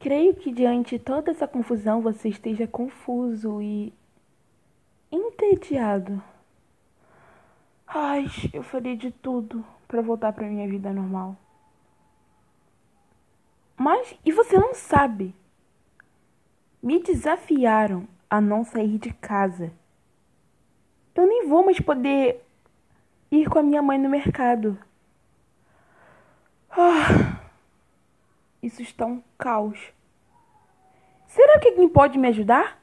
Creio que diante de toda essa confusão você esteja confuso e entediado. Ai, eu faria de tudo para voltar para minha vida normal. Mas e você não sabe? Me desafiaram a não sair de casa. Eu nem vou mais poder ir com a minha mãe no mercado. Ah, isso está um caos. Será que alguém pode me ajudar?